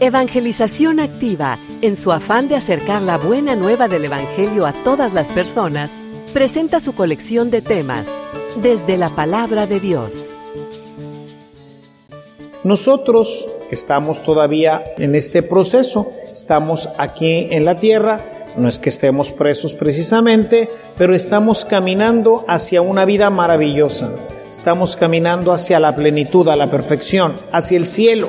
Evangelización Activa, en su afán de acercar la buena nueva del Evangelio a todas las personas, presenta su colección de temas, desde la palabra de Dios. Nosotros estamos todavía en este proceso, estamos aquí en la tierra, no es que estemos presos precisamente, pero estamos caminando hacia una vida maravillosa, estamos caminando hacia la plenitud, a la perfección, hacia el cielo.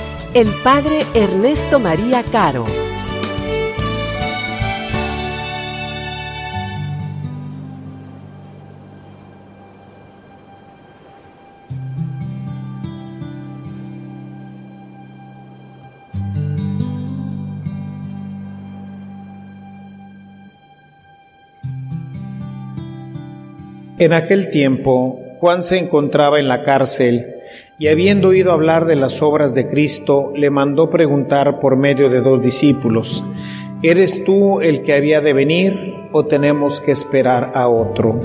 el Padre Ernesto María Caro. En aquel tiempo, Juan se encontraba en la cárcel y habiendo oído hablar de las obras de Cristo, le mandó preguntar por medio de dos discípulos, ¿eres tú el que había de venir o tenemos que esperar a otro?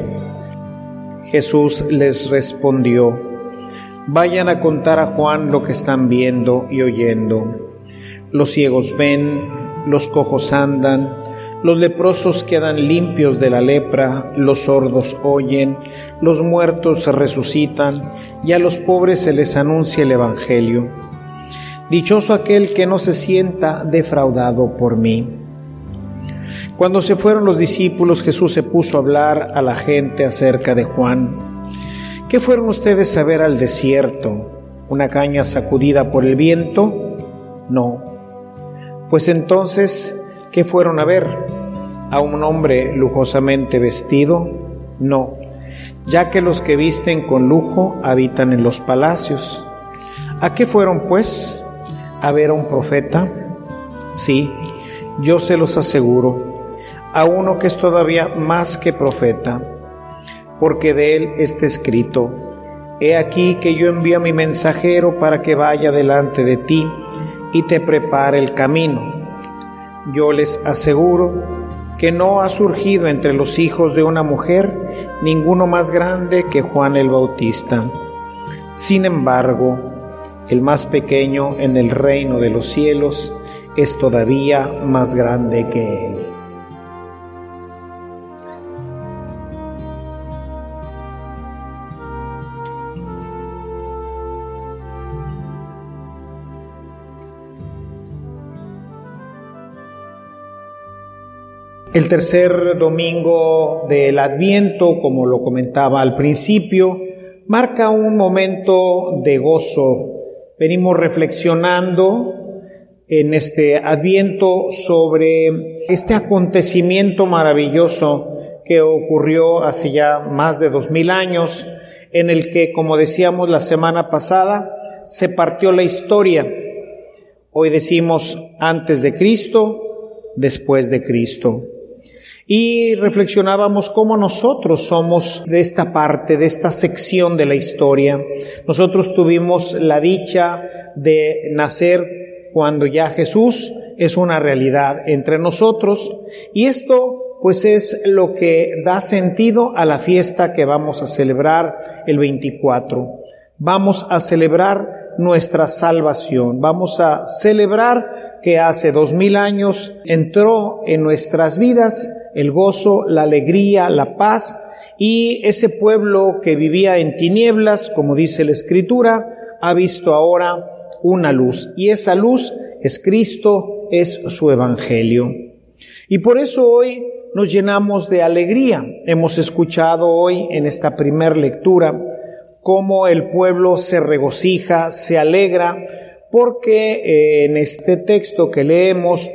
Jesús les respondió, vayan a contar a Juan lo que están viendo y oyendo. Los ciegos ven, los cojos andan, los leprosos quedan limpios de la lepra, los sordos oyen, los muertos resucitan y a los pobres se les anuncia el Evangelio. Dichoso aquel que no se sienta defraudado por mí. Cuando se fueron los discípulos, Jesús se puso a hablar a la gente acerca de Juan. ¿Qué fueron ustedes a ver al desierto? ¿Una caña sacudida por el viento? No. Pues entonces, ¿qué fueron a ver? ¿A un hombre lujosamente vestido? No, ya que los que visten con lujo habitan en los palacios. ¿A qué fueron pues? ¿A ver a un profeta? Sí, yo se los aseguro, a uno que es todavía más que profeta, porque de él está escrito, He aquí que yo envío a mi mensajero para que vaya delante de ti y te prepare el camino. Yo les aseguro que no ha surgido entre los hijos de una mujer ninguno más grande que Juan el Bautista. Sin embargo, el más pequeño en el reino de los cielos es todavía más grande que él. El tercer domingo del Adviento, como lo comentaba al principio, marca un momento de gozo. Venimos reflexionando en este Adviento sobre este acontecimiento maravilloso que ocurrió hace ya más de dos mil años, en el que, como decíamos la semana pasada, se partió la historia. Hoy decimos antes de Cristo, después de Cristo y reflexionábamos cómo nosotros somos de esta parte, de esta sección de la historia. Nosotros tuvimos la dicha de nacer cuando ya Jesús es una realidad entre nosotros y esto pues es lo que da sentido a la fiesta que vamos a celebrar el 24. Vamos a celebrar nuestra salvación. Vamos a celebrar que hace dos mil años entró en nuestras vidas el gozo, la alegría, la paz y ese pueblo que vivía en tinieblas, como dice la Escritura, ha visto ahora una luz y esa luz es Cristo, es su Evangelio. Y por eso hoy nos llenamos de alegría. Hemos escuchado hoy en esta primer lectura cómo el pueblo se regocija, se alegra, porque eh, en este texto que leemos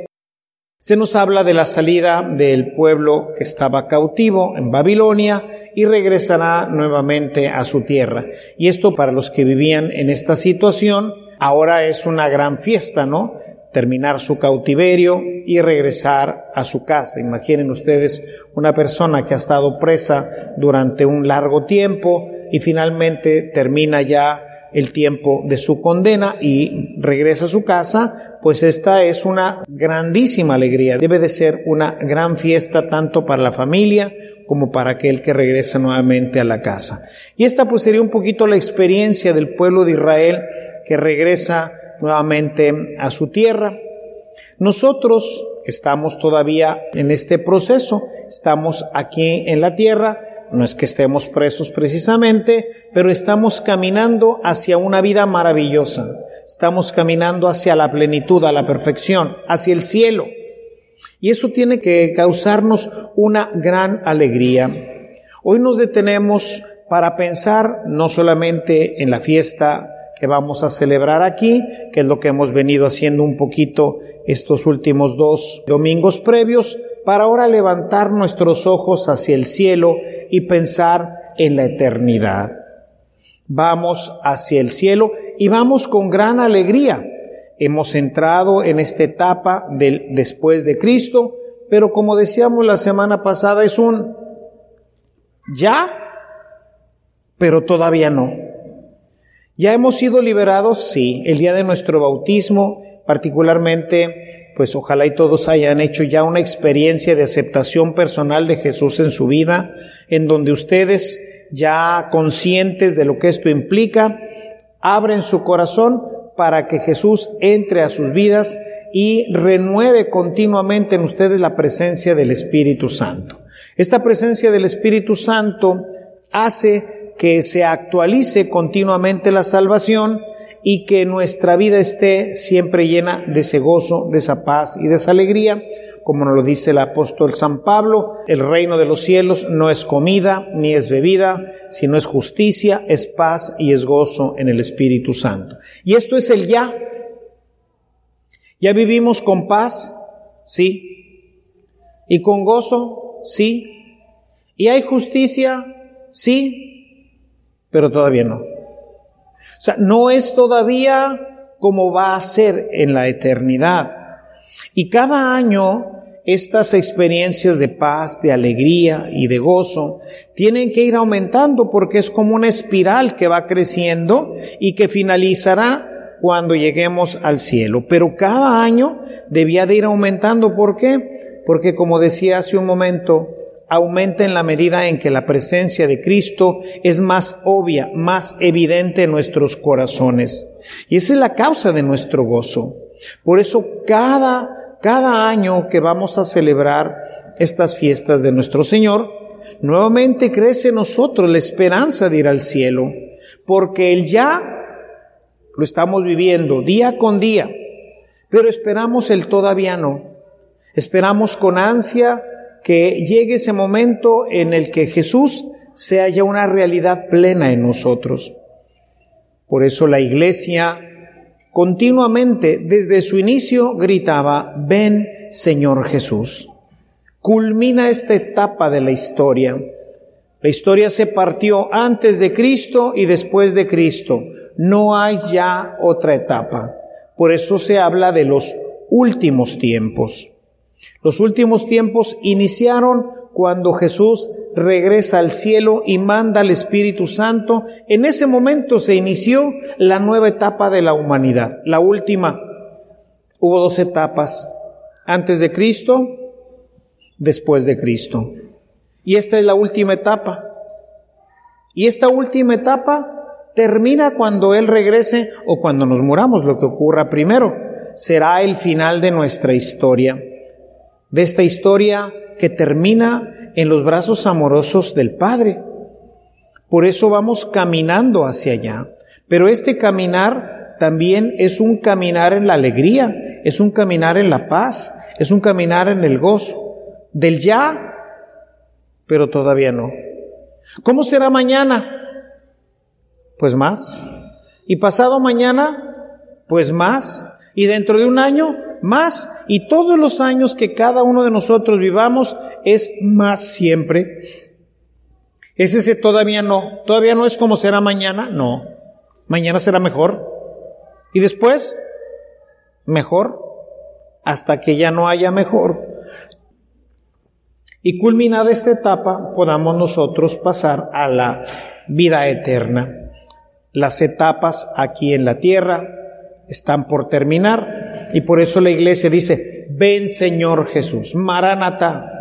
se nos habla de la salida del pueblo que estaba cautivo en Babilonia y regresará nuevamente a su tierra. Y esto para los que vivían en esta situación, ahora es una gran fiesta, ¿no? Terminar su cautiverio y regresar a su casa. Imaginen ustedes una persona que ha estado presa durante un largo tiempo y finalmente termina ya el tiempo de su condena y regresa a su casa, pues esta es una grandísima alegría. Debe de ser una gran fiesta tanto para la familia como para aquel que regresa nuevamente a la casa. Y esta pues sería un poquito la experiencia del pueblo de Israel que regresa nuevamente a su tierra. Nosotros estamos todavía en este proceso, estamos aquí en la tierra, no es que estemos presos precisamente, pero estamos caminando hacia una vida maravillosa. Estamos caminando hacia la plenitud, a la perfección, hacia el cielo. Y eso tiene que causarnos una gran alegría. Hoy nos detenemos para pensar no solamente en la fiesta que vamos a celebrar aquí, que es lo que hemos venido haciendo un poquito estos últimos dos domingos previos, para ahora levantar nuestros ojos hacia el cielo y pensar en la eternidad. Vamos hacia el cielo y vamos con gran alegría. Hemos entrado en esta etapa del después de Cristo, pero como decíamos la semana pasada, es un ya, pero todavía no. Ya hemos sido liberados, sí, el día de nuestro bautismo, particularmente pues ojalá y todos hayan hecho ya una experiencia de aceptación personal de Jesús en su vida, en donde ustedes, ya conscientes de lo que esto implica, abren su corazón para que Jesús entre a sus vidas y renueve continuamente en ustedes la presencia del Espíritu Santo. Esta presencia del Espíritu Santo hace que se actualice continuamente la salvación y que nuestra vida esté siempre llena de ese gozo, de esa paz y de esa alegría. Como nos lo dice el apóstol San Pablo, el reino de los cielos no es comida ni es bebida, sino es justicia, es paz y es gozo en el Espíritu Santo. Y esto es el ya. Ya vivimos con paz, sí. Y con gozo, sí. Y hay justicia, sí. Pero todavía no. O sea, no es todavía como va a ser en la eternidad. Y cada año estas experiencias de paz, de alegría y de gozo tienen que ir aumentando porque es como una espiral que va creciendo y que finalizará cuando lleguemos al cielo. Pero cada año debía de ir aumentando. ¿Por qué? Porque como decía hace un momento, aumenta en la medida en que la presencia de Cristo es más obvia, más evidente en nuestros corazones. Y esa es la causa de nuestro gozo. Por eso cada, cada año que vamos a celebrar estas fiestas de nuestro Señor, nuevamente crece en nosotros la esperanza de ir al cielo, porque el ya lo estamos viviendo día con día, pero esperamos el todavía no. Esperamos con ansia que llegue ese momento en el que Jesús se haya una realidad plena en nosotros. Por eso la iglesia continuamente desde su inicio gritaba, ven Señor Jesús. Culmina esta etapa de la historia. La historia se partió antes de Cristo y después de Cristo. No hay ya otra etapa. Por eso se habla de los últimos tiempos. Los últimos tiempos iniciaron cuando Jesús regresa al cielo y manda al Espíritu Santo. En ese momento se inició la nueva etapa de la humanidad, la última. Hubo dos etapas, antes de Cristo, después de Cristo. Y esta es la última etapa. Y esta última etapa termina cuando Él regrese o cuando nos muramos, lo que ocurra primero. Será el final de nuestra historia de esta historia que termina en los brazos amorosos del Padre. Por eso vamos caminando hacia allá. Pero este caminar también es un caminar en la alegría, es un caminar en la paz, es un caminar en el gozo. Del ya, pero todavía no. ¿Cómo será mañana? Pues más. ¿Y pasado mañana? Pues más. ¿Y dentro de un año? Más y todos los años que cada uno de nosotros vivamos es más siempre. Es ese todavía no. Todavía no es como será mañana. No. Mañana será mejor. Y después, mejor. Hasta que ya no haya mejor. Y culminada esta etapa, podamos nosotros pasar a la vida eterna. Las etapas aquí en la tierra están por terminar y por eso la iglesia dice, ven Señor Jesús, Maránata,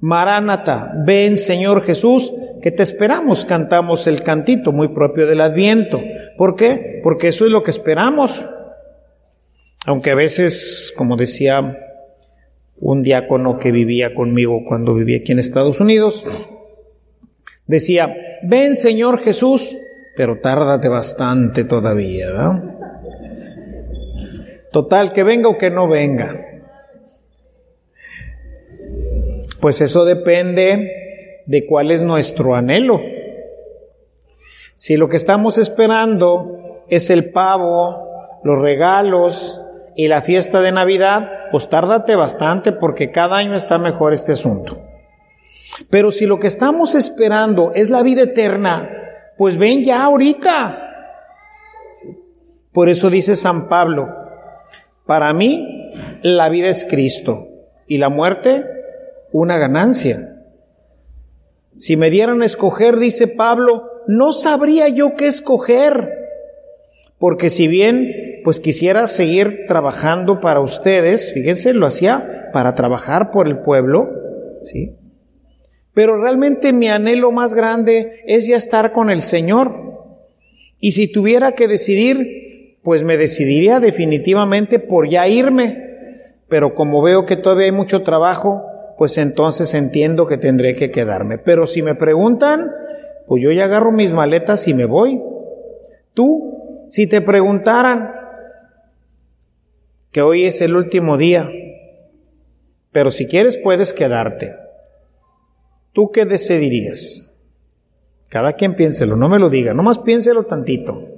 Maránata, ven Señor Jesús, que te esperamos, cantamos el cantito muy propio del adviento. ¿Por qué? Porque eso es lo que esperamos. Aunque a veces, como decía un diácono que vivía conmigo cuando vivía aquí en Estados Unidos, decía, ven Señor Jesús, pero tárdate bastante todavía, ¿verdad? Total, que venga o que no venga. Pues eso depende de cuál es nuestro anhelo. Si lo que estamos esperando es el pavo, los regalos y la fiesta de Navidad, pues tárdate bastante porque cada año está mejor este asunto. Pero si lo que estamos esperando es la vida eterna, pues ven ya ahorita. Por eso dice San Pablo, para mí la vida es Cristo y la muerte una ganancia. Si me dieran a escoger, dice Pablo, no sabría yo qué escoger, porque si bien pues quisiera seguir trabajando para ustedes, fíjense, lo hacía para trabajar por el pueblo, ¿sí? Pero realmente mi anhelo más grande es ya estar con el Señor. Y si tuviera que decidir, pues me decidiría definitivamente por ya irme. Pero como veo que todavía hay mucho trabajo, pues entonces entiendo que tendré que quedarme. Pero si me preguntan, pues yo ya agarro mis maletas y me voy. Tú, si te preguntaran que hoy es el último día, pero si quieres puedes quedarte. ¿Tú qué decidirías? Cada quien piénselo, no me lo diga, nomás piénselo tantito.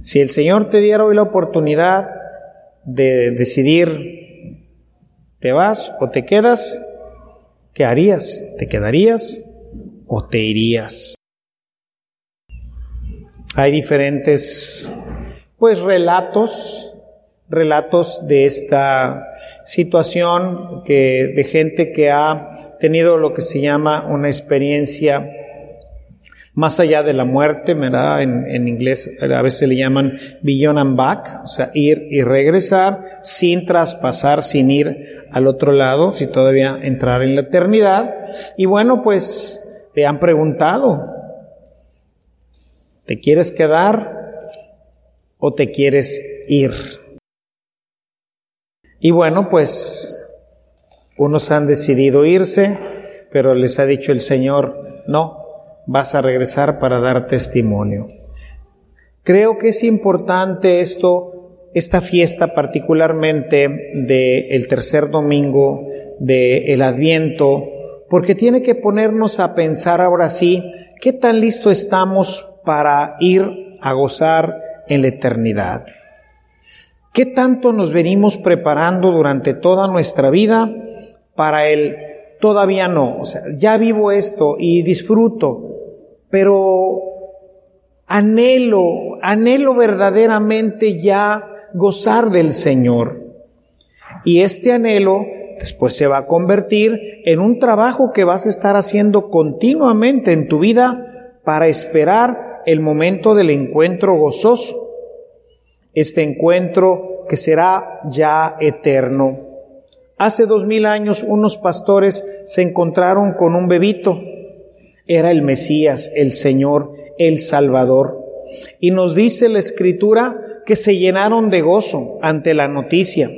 Si el Señor te diera hoy la oportunidad de decidir, ¿te vas o te quedas? ¿Qué harías? ¿Te quedarías o te irías? Hay diferentes, pues, relatos relatos de esta situación que, de gente que ha tenido lo que se llama una experiencia más allá de la muerte. En, en, inglés a veces le llaman beyond and back, o sea, ir y regresar sin traspasar, sin ir al otro lado, si todavía entrar en la eternidad. Y bueno, pues te han preguntado, ¿te quieres quedar o te quieres ir? Y bueno, pues unos han decidido irse, pero les ha dicho el Señor, no, vas a regresar para dar testimonio. Creo que es importante esto, esta fiesta particularmente del tercer domingo del Adviento, porque tiene que ponernos a pensar ahora sí, ¿qué tan listo estamos para ir a gozar en la eternidad? ¿Qué tanto nos venimos preparando durante toda nuestra vida para el todavía no? O sea, ya vivo esto y disfruto, pero anhelo, anhelo verdaderamente ya gozar del Señor. Y este anhelo después se va a convertir en un trabajo que vas a estar haciendo continuamente en tu vida para esperar el momento del encuentro gozoso este encuentro que será ya eterno. Hace dos mil años unos pastores se encontraron con un bebito. Era el Mesías, el Señor, el Salvador. Y nos dice la escritura que se llenaron de gozo ante la noticia.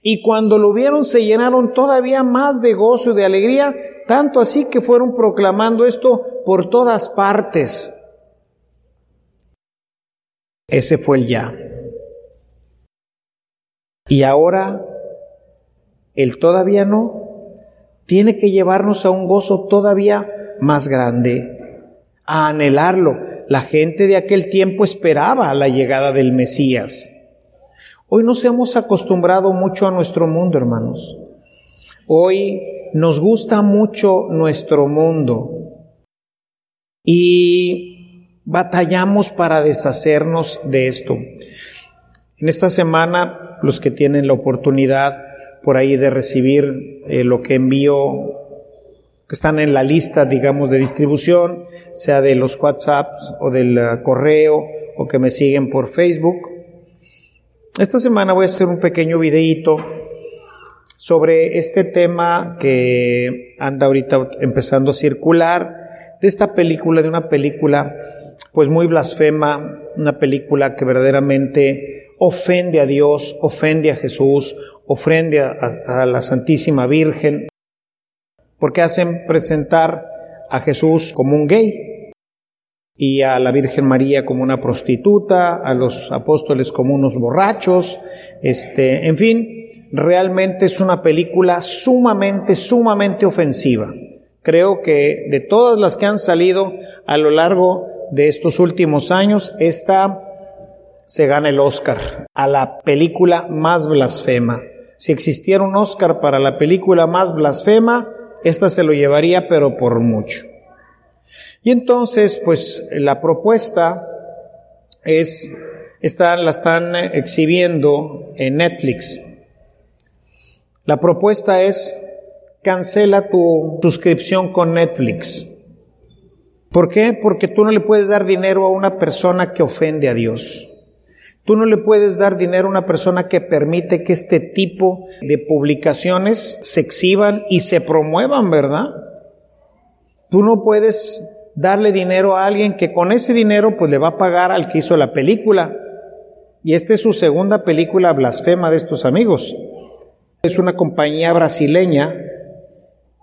Y cuando lo vieron se llenaron todavía más de gozo y de alegría, tanto así que fueron proclamando esto por todas partes. Ese fue el ya. Y ahora el todavía no tiene que llevarnos a un gozo todavía más grande, a anhelarlo. La gente de aquel tiempo esperaba la llegada del Mesías. Hoy nos hemos acostumbrado mucho a nuestro mundo, hermanos. Hoy nos gusta mucho nuestro mundo y batallamos para deshacernos de esto. En esta semana, los que tienen la oportunidad por ahí de recibir eh, lo que envío, que están en la lista, digamos, de distribución, sea de los WhatsApps o del uh, correo o que me siguen por Facebook. Esta semana voy a hacer un pequeño videíto sobre este tema que anda ahorita empezando a circular, de esta película, de una película pues muy blasfema, una película que verdaderamente ofende a Dios, ofende a Jesús, ofrende a, la Santísima Virgen, porque hacen presentar a Jesús como un gay y a la Virgen María como una prostituta, a los apóstoles como unos borrachos, este, en fin, realmente es una película sumamente, sumamente ofensiva. Creo que de todas las que han salido a lo largo de estos últimos años, esta se gana el Oscar a la película más blasfema. Si existiera un Oscar para la película más blasfema, esta se lo llevaría, pero por mucho. Y entonces, pues la propuesta es, esta, la están exhibiendo en Netflix. La propuesta es, cancela tu suscripción con Netflix. ¿Por qué? Porque tú no le puedes dar dinero a una persona que ofende a Dios. Tú no le puedes dar dinero a una persona que permite que este tipo de publicaciones se exhiban y se promuevan, ¿verdad? Tú no puedes darle dinero a alguien que con ese dinero pues le va a pagar al que hizo la película. Y esta es su segunda película blasfema de estos amigos. Es una compañía brasileña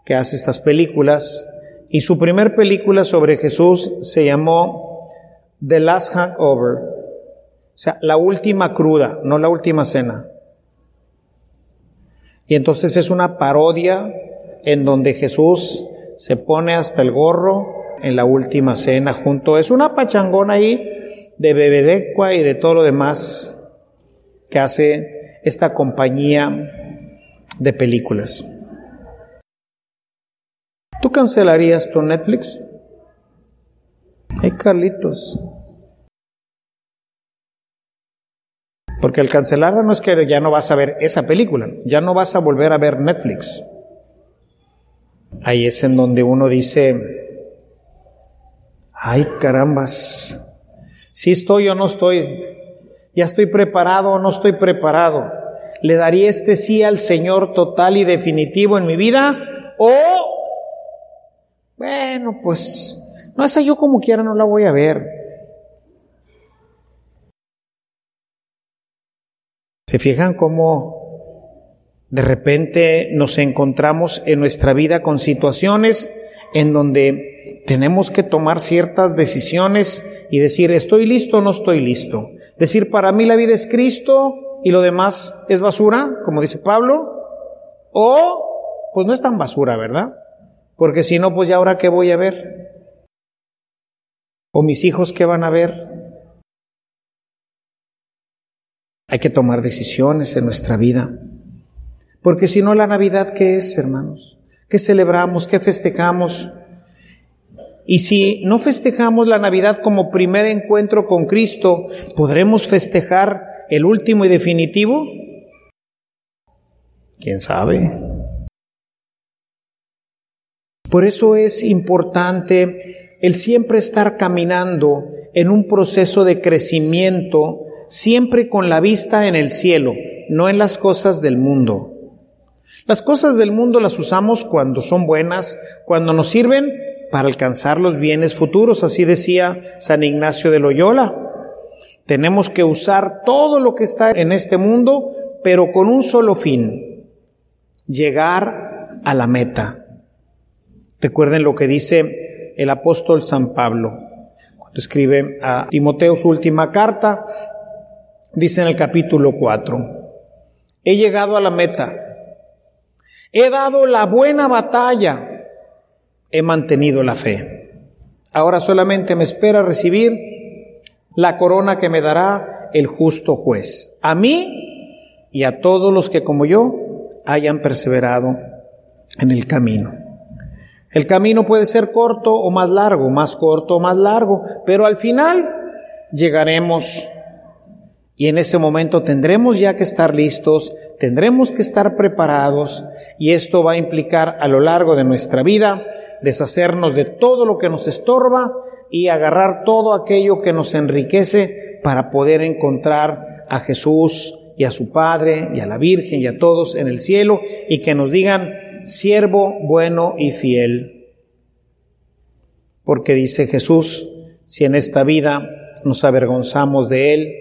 que hace estas películas y su primer película sobre Jesús se llamó The Last Hangover sea, la última cruda, no la última cena. Y entonces es una parodia en donde Jesús se pone hasta el gorro en la última cena junto. Es una pachangona ahí de beberecua y de todo lo demás que hace esta compañía de películas. ¿Tú cancelarías tu Netflix? Hey Carlitos, Porque al cancelarla no es que ya no vas a ver esa película, ya no vas a volver a ver Netflix. Ahí es en donde uno dice, ay carambas, si estoy o no estoy, ya estoy preparado o no estoy preparado, le daría este sí al Señor total y definitivo en mi vida o, bueno, pues, no sé, yo como quiera no la voy a ver. ¿Se fijan cómo de repente nos encontramos en nuestra vida con situaciones en donde tenemos que tomar ciertas decisiones y decir, estoy listo o no estoy listo? Decir, para mí la vida es Cristo y lo demás es basura, como dice Pablo, o pues no es tan basura, ¿verdad? Porque si no, pues ya ahora qué voy a ver? ¿O mis hijos qué van a ver? Hay que tomar decisiones en nuestra vida. Porque si no, la Navidad, ¿qué es, hermanos? ¿Qué celebramos? ¿Qué festejamos? Y si no festejamos la Navidad como primer encuentro con Cristo, ¿podremos festejar el último y definitivo? ¿Quién sabe? Por eso es importante el siempre estar caminando en un proceso de crecimiento siempre con la vista en el cielo, no en las cosas del mundo. Las cosas del mundo las usamos cuando son buenas, cuando nos sirven para alcanzar los bienes futuros, así decía San Ignacio de Loyola. Tenemos que usar todo lo que está en este mundo, pero con un solo fin, llegar a la meta. Recuerden lo que dice el apóstol San Pablo, cuando escribe a Timoteo su última carta, dice en el capítulo 4, he llegado a la meta, he dado la buena batalla, he mantenido la fe. Ahora solamente me espera recibir la corona que me dará el justo juez, a mí y a todos los que como yo hayan perseverado en el camino. El camino puede ser corto o más largo, más corto o más largo, pero al final llegaremos y en ese momento tendremos ya que estar listos, tendremos que estar preparados y esto va a implicar a lo largo de nuestra vida deshacernos de todo lo que nos estorba y agarrar todo aquello que nos enriquece para poder encontrar a Jesús y a su Padre y a la Virgen y a todos en el cielo y que nos digan, siervo bueno y fiel. Porque dice Jesús, si en esta vida nos avergonzamos de Él,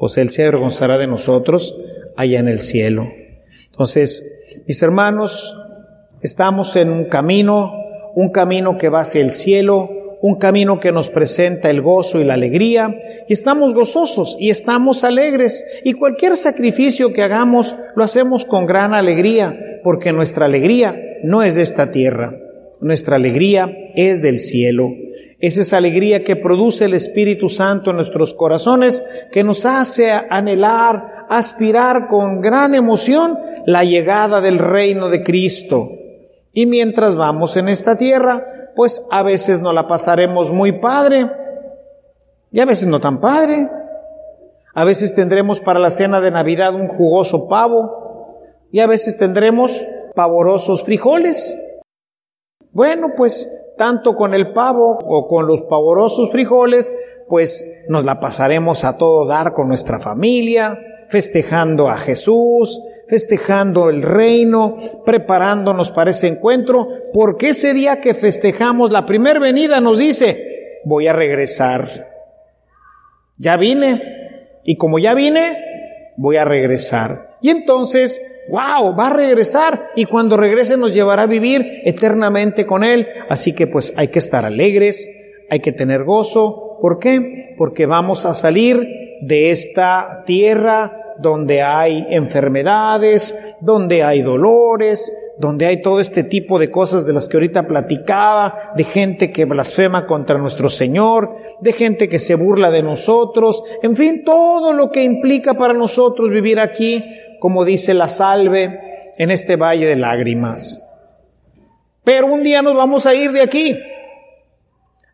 pues Él se avergonzará de nosotros allá en el cielo. Entonces, mis hermanos, estamos en un camino, un camino que va hacia el cielo, un camino que nos presenta el gozo y la alegría, y estamos gozosos y estamos alegres, y cualquier sacrificio que hagamos lo hacemos con gran alegría, porque nuestra alegría no es de esta tierra, nuestra alegría es del cielo. Es esa alegría que produce el Espíritu Santo en nuestros corazones, que nos hace anhelar, aspirar con gran emoción la llegada del reino de Cristo. Y mientras vamos en esta tierra, pues a veces nos la pasaremos muy padre y a veces no tan padre. A veces tendremos para la cena de Navidad un jugoso pavo y a veces tendremos pavorosos frijoles. Bueno, pues tanto con el pavo o con los pavorosos frijoles, pues nos la pasaremos a todo dar con nuestra familia, festejando a Jesús, festejando el reino, preparándonos para ese encuentro, porque ese día que festejamos la primer venida nos dice, voy a regresar. Ya vine, y como ya vine, voy a regresar. Y entonces, wow, va a regresar, y cuando regrese nos llevará a vivir eternamente con Él. Así que pues hay que estar alegres, hay que tener gozo. ¿Por qué? Porque vamos a salir de esta tierra donde hay enfermedades, donde hay dolores, donde hay todo este tipo de cosas de las que ahorita platicaba, de gente que blasfema contra nuestro Señor, de gente que se burla de nosotros, en fin, todo lo que implica para nosotros vivir aquí, como dice la salve, en este valle de lágrimas. Pero un día nos vamos a ir de aquí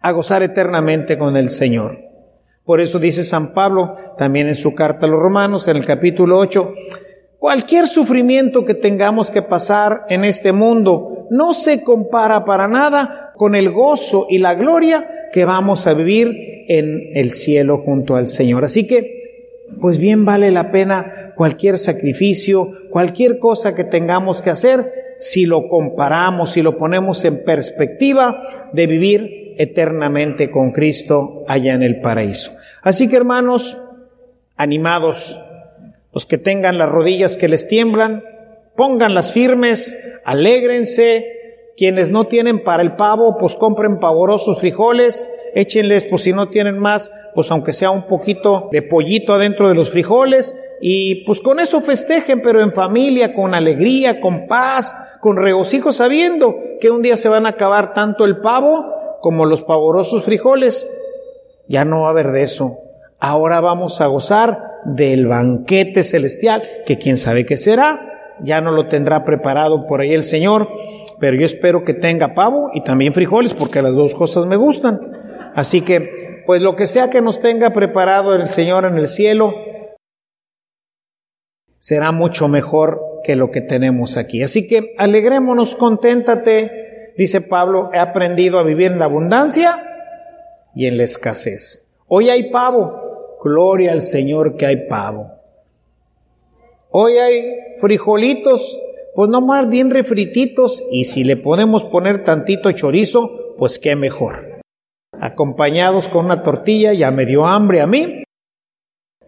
a gozar eternamente con el Señor. Por eso dice San Pablo también en su carta a los romanos, en el capítulo 8, cualquier sufrimiento que tengamos que pasar en este mundo no se compara para nada con el gozo y la gloria que vamos a vivir en el cielo junto al Señor. Así que, pues bien vale la pena cualquier sacrificio, cualquier cosa que tengamos que hacer, si lo comparamos, si lo ponemos en perspectiva de vivir eternamente con Cristo allá en el paraíso. Así que hermanos, animados, los que tengan las rodillas que les tiemblan, pónganlas firmes, alégrense, quienes no tienen para el pavo, pues compren pavorosos frijoles, échenles, pues si no tienen más, pues aunque sea un poquito de pollito adentro de los frijoles, y pues con eso festejen, pero en familia, con alegría, con paz, con regocijo, sabiendo que un día se van a acabar tanto el pavo como los pavorosos frijoles. Ya no va a haber de eso. Ahora vamos a gozar del banquete celestial, que quién sabe qué será. Ya no lo tendrá preparado por ahí el Señor, pero yo espero que tenga pavo y también frijoles, porque las dos cosas me gustan. Así que, pues lo que sea que nos tenga preparado el Señor en el cielo, será mucho mejor que lo que tenemos aquí. Así que alegrémonos, conténtate dice Pablo, he aprendido a vivir en la abundancia y en la escasez. Hoy hay pavo, gloria al Señor que hay pavo. Hoy hay frijolitos, pues no más bien refrititos y si le podemos poner tantito chorizo, pues qué mejor. Acompañados con una tortilla, ya me dio hambre a mí.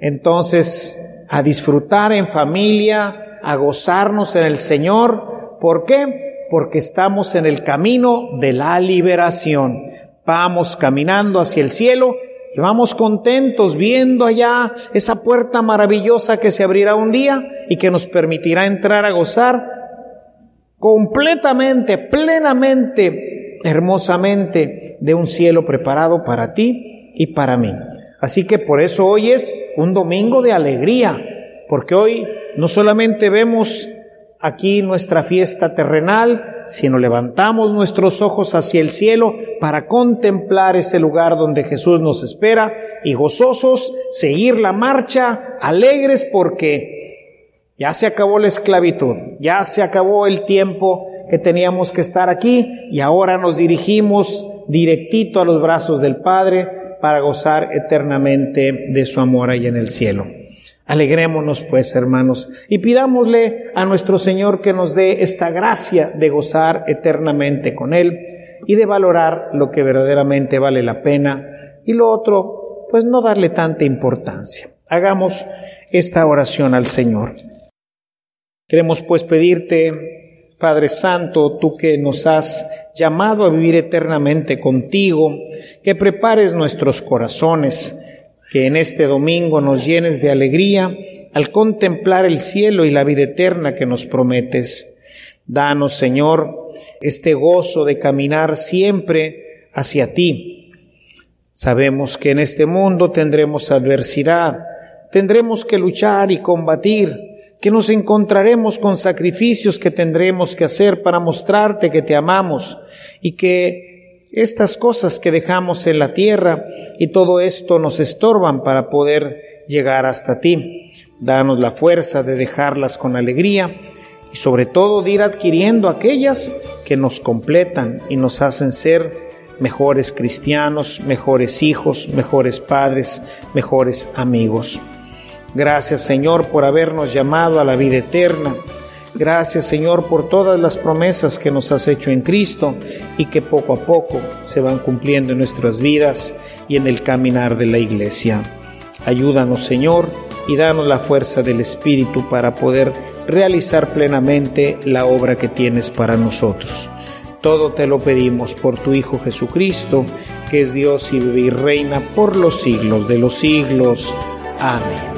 Entonces, a disfrutar en familia, a gozarnos en el Señor. ¿Por qué? porque estamos en el camino de la liberación. Vamos caminando hacia el cielo y vamos contentos viendo allá esa puerta maravillosa que se abrirá un día y que nos permitirá entrar a gozar completamente, plenamente, hermosamente de un cielo preparado para ti y para mí. Así que por eso hoy es un domingo de alegría, porque hoy no solamente vemos aquí nuestra fiesta terrenal, sino levantamos nuestros ojos hacia el cielo para contemplar ese lugar donde Jesús nos espera y gozosos seguir la marcha, alegres porque ya se acabó la esclavitud, ya se acabó el tiempo que teníamos que estar aquí y ahora nos dirigimos directito a los brazos del Padre para gozar eternamente de su amor ahí en el cielo. Alegrémonos pues, hermanos, y pidámosle a nuestro Señor que nos dé esta gracia de gozar eternamente con Él y de valorar lo que verdaderamente vale la pena y lo otro, pues no darle tanta importancia. Hagamos esta oración al Señor. Queremos pues pedirte, Padre Santo, tú que nos has llamado a vivir eternamente contigo, que prepares nuestros corazones, que en este domingo nos llenes de alegría al contemplar el cielo y la vida eterna que nos prometes. Danos, Señor, este gozo de caminar siempre hacia ti. Sabemos que en este mundo tendremos adversidad, tendremos que luchar y combatir, que nos encontraremos con sacrificios que tendremos que hacer para mostrarte que te amamos y que estas cosas que dejamos en la tierra y todo esto nos estorban para poder llegar hasta ti. Danos la fuerza de dejarlas con alegría y sobre todo de ir adquiriendo aquellas que nos completan y nos hacen ser mejores cristianos, mejores hijos, mejores padres, mejores amigos. Gracias Señor por habernos llamado a la vida eterna Gracias Señor por todas las promesas que nos has hecho en Cristo y que poco a poco se van cumpliendo en nuestras vidas y en el caminar de la iglesia. Ayúdanos Señor y danos la fuerza del Espíritu para poder realizar plenamente la obra que tienes para nosotros. Todo te lo pedimos por tu Hijo Jesucristo, que es Dios y vive y reina por los siglos de los siglos. Amén.